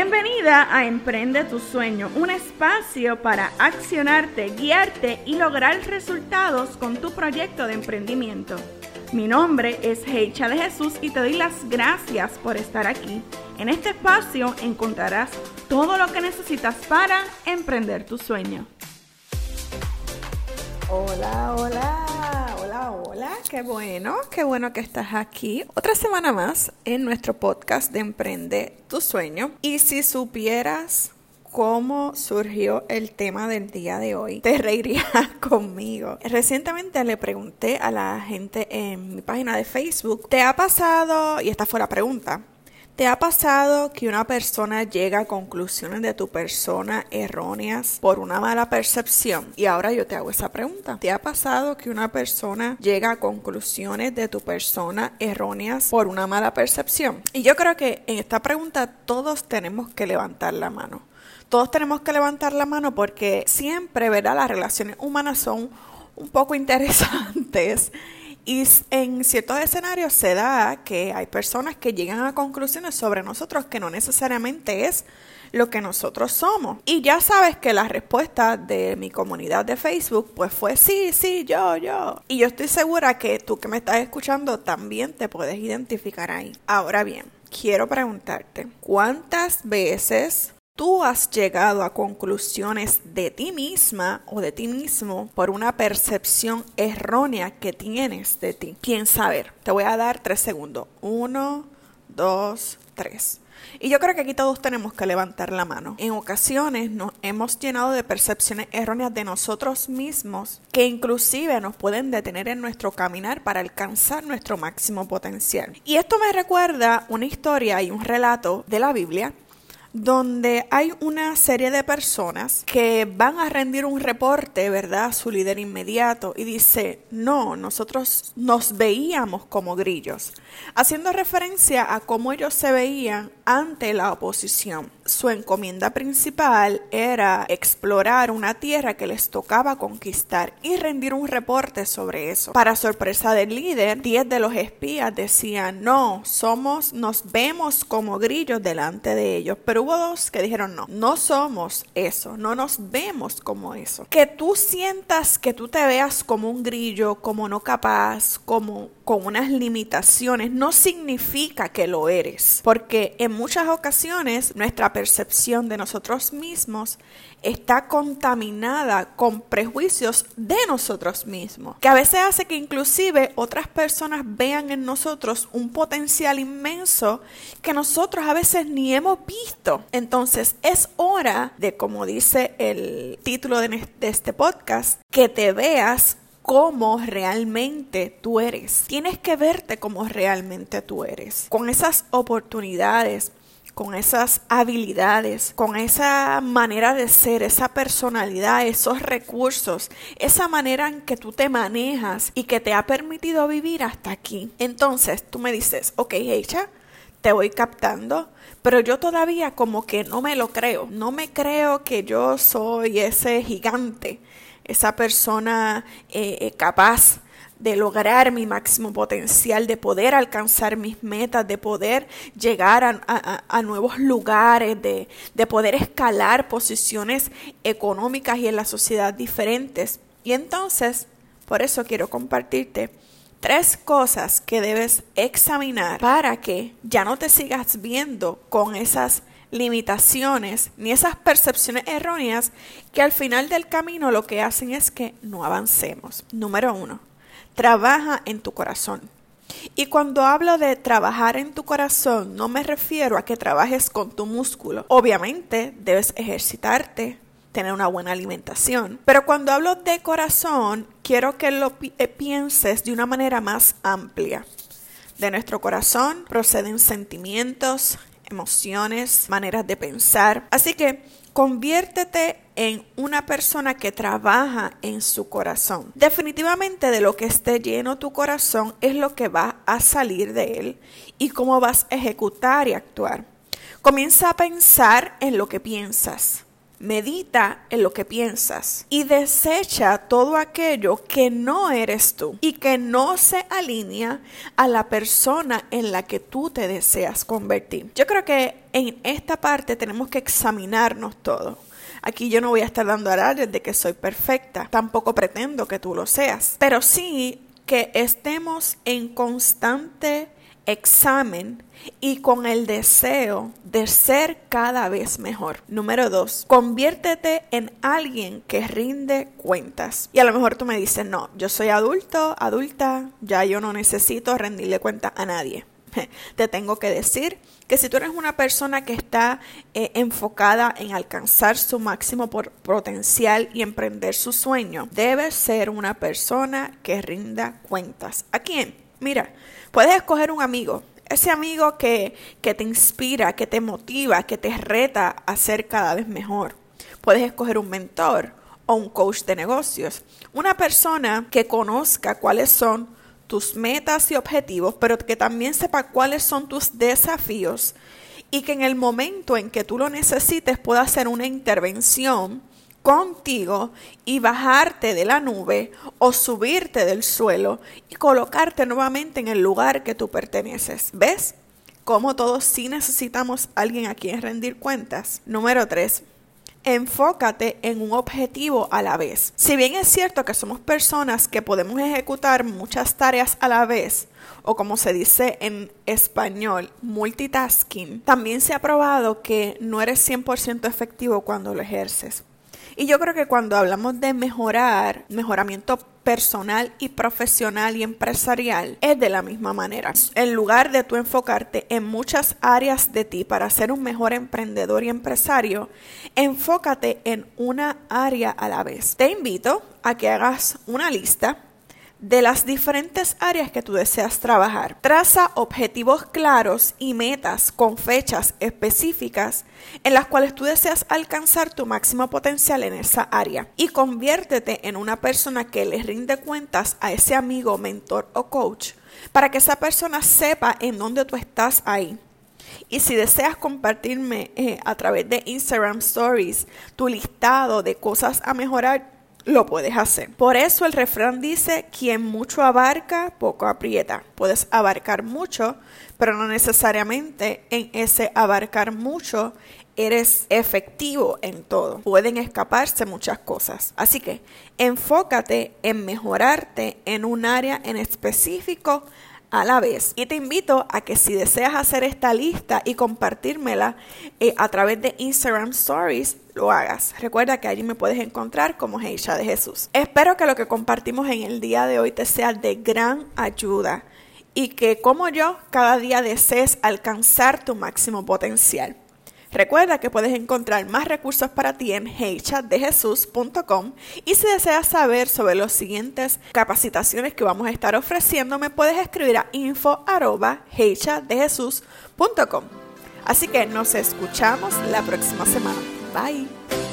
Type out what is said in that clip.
Bienvenida a Emprende tu Sueño, un espacio para accionarte, guiarte y lograr resultados con tu proyecto de emprendimiento. Mi nombre es Heicha de Jesús y te doy las gracias por estar aquí. En este espacio encontrarás todo lo que necesitas para emprender tu sueño. Hola, hola, hola, qué bueno, qué bueno que estás aquí. Otra semana más en nuestro podcast de Emprende tu Sueño. Y si supieras cómo surgió el tema del día de hoy, te reirías conmigo. Recientemente le pregunté a la gente en mi página de Facebook, ¿te ha pasado? Y esta fue la pregunta. ¿Te ha pasado que una persona llega a conclusiones de tu persona erróneas por una mala percepción? Y ahora yo te hago esa pregunta. ¿Te ha pasado que una persona llega a conclusiones de tu persona erróneas por una mala percepción? Y yo creo que en esta pregunta todos tenemos que levantar la mano. Todos tenemos que levantar la mano porque siempre, ¿verdad? Las relaciones humanas son un poco interesantes y en ciertos escenarios se da que hay personas que llegan a conclusiones sobre nosotros que no necesariamente es lo que nosotros somos. Y ya sabes que la respuesta de mi comunidad de Facebook pues fue sí, sí, yo, yo. Y yo estoy segura que tú que me estás escuchando también te puedes identificar ahí. Ahora bien, quiero preguntarte, ¿cuántas veces tú has llegado a conclusiones de ti misma o de ti mismo por una percepción errónea que tienes de ti. Piensa a ver, te voy a dar tres segundos. Uno, dos, tres. Y yo creo que aquí todos tenemos que levantar la mano. En ocasiones nos hemos llenado de percepciones erróneas de nosotros mismos que inclusive nos pueden detener en nuestro caminar para alcanzar nuestro máximo potencial. Y esto me recuerda una historia y un relato de la Biblia donde hay una serie de personas que van a rendir un reporte, ¿verdad?, a su líder inmediato y dice, no, nosotros nos veíamos como grillos, haciendo referencia a cómo ellos se veían ante la oposición. Su encomienda principal era explorar una tierra que les tocaba conquistar y rendir un reporte sobre eso. Para sorpresa del líder, diez de los espías decían, no, somos, nos vemos como grillos delante de ellos, pero hubo dos que dijeron, no, no somos eso, no nos vemos como eso. Que tú sientas que tú te veas como un grillo, como no capaz, como con unas limitaciones, no significa que lo eres, porque en muchas ocasiones nuestra percepción de nosotros mismos está contaminada con prejuicios de nosotros mismos, que a veces hace que inclusive otras personas vean en nosotros un potencial inmenso que nosotros a veces ni hemos visto. Entonces es hora de, como dice el título de este podcast, que te veas como realmente tú eres. Tienes que verte como realmente tú eres. Con esas oportunidades, con esas habilidades, con esa manera de ser, esa personalidad, esos recursos, esa manera en que tú te manejas y que te ha permitido vivir hasta aquí. Entonces tú me dices, ok, Hecha, te voy captando, pero yo todavía como que no me lo creo, no me creo que yo soy ese gigante, esa persona eh, eh, capaz de lograr mi máximo potencial, de poder alcanzar mis metas, de poder llegar a, nuevos lugares, de, de poder escalar posiciones económicas y en la sociedad diferentes. Y entonces, por eso quiero compartirte tres cosas que debes examinar para que ya no te sigas viendo con esas limitaciones ni esas percepciones erróneas que al final del camino lo que hacen es que no avancemos. Número uno, trabaja en tu corazón. Y cuando hablo de trabajar en tu corazón, no me refiero a que trabajes con tu músculo. Obviamente debes ejercitarte, tener una buena alimentación. Pero cuando hablo de corazón, quiero que lo eh, pienses de una manera más amplia. De nuestro corazón proceden sentimientos, emociones, maneras de pensar. Así que conviértete en una persona que trabaja en su corazón. Definitivamente de lo que esté lleno tu corazón es lo que va a salir de él y cómo vas a ejecutar y actuar. Comienza a pensar en lo que piensas. Medita en lo que piensas y desecha todo aquello que no eres tú y que no se alinea a la persona en la que tú te deseas convertir. Yo creo que en esta parte tenemos que examinarnos todo. Aquí yo no voy a estar dando alardes de que soy perfecta, tampoco pretendo que tú lo seas, pero sí que estemos en constante examen y con el deseo de ser cada vez mejor. Número dos, conviértete en alguien que rinde cuentas. Y a lo mejor tú me dices, no, yo soy adulto, adulta, ya yo no necesito rendirle cuenta a nadie. Te tengo que decir que si tú eres una persona que está eh, enfocada en alcanzar su máximo potencial y emprender su sueño, debes ser una persona que rinda cuentas. ¿A quién? Mira, puedes escoger un amigo, ese amigo que, que te inspira, que te motiva, que te reta a ser cada vez mejor. Puedes escoger un mentor o un coach de negocios, una persona que conozca cuáles son tus metas y objetivos, pero que también sepa cuáles son tus desafíos y que en el momento en que tú lo necesites pueda hacer una intervención contigo y bajarte de la nube o subirte del suelo y colocarte nuevamente en el lugar que tú perteneces. ¿Ves? Cómo todos sí necesitamos alguien a quien rendir cuentas. Número 3 enfócate en un objetivo a la vez. Si bien es cierto que somos personas que podemos ejecutar muchas tareas a la vez, o como se dice en español, multitasking, también se ha probado que no eres 100% efectivo cuando lo ejerces. Y yo creo que cuando hablamos de mejorar, mejoramiento personal y profesional y empresarial es de la misma manera. En lugar de tú enfocarte en muchas áreas de ti para ser un mejor emprendedor y empresario, enfócate en una área a la vez. Te invito a que hagas una lista de las diferentes áreas que tú deseas trabajar. Traza objetivos claros y metas con fechas específicas en las cuales tú deseas alcanzar tu máximo potencial en esa área y conviértete en una persona que le rinde cuentas a ese amigo, mentor o coach para que esa persona sepa en dónde tú estás ahí. Y si deseas compartirme eh, a través de Instagram Stories tu listado de cosas a mejorar, lo puedes hacer. Por eso el refrán dice, quien mucho abarca, poco aprieta. Puedes abarcar mucho, pero no necesariamente en ese abarcar mucho eres efectivo en todo. Pueden escaparse muchas cosas. Así que enfócate en mejorarte en un área en específico a la vez. Y te invito a que si deseas hacer esta lista y compartírmela eh, a través de Instagram Stories, lo hagas. Recuerda que allí me puedes encontrar como Heisha de Jesús. Espero que lo que compartimos en el día de hoy te sea de gran ayuda y que como yo cada día desees alcanzar tu máximo potencial. Recuerda que puedes encontrar más recursos para ti en heychatdejesús.com y si deseas saber sobre las siguientes capacitaciones que vamos a estar ofreciendo, me puedes escribir a info.heychatdejesús.com. Así que nos escuchamos la próxima semana. Bye.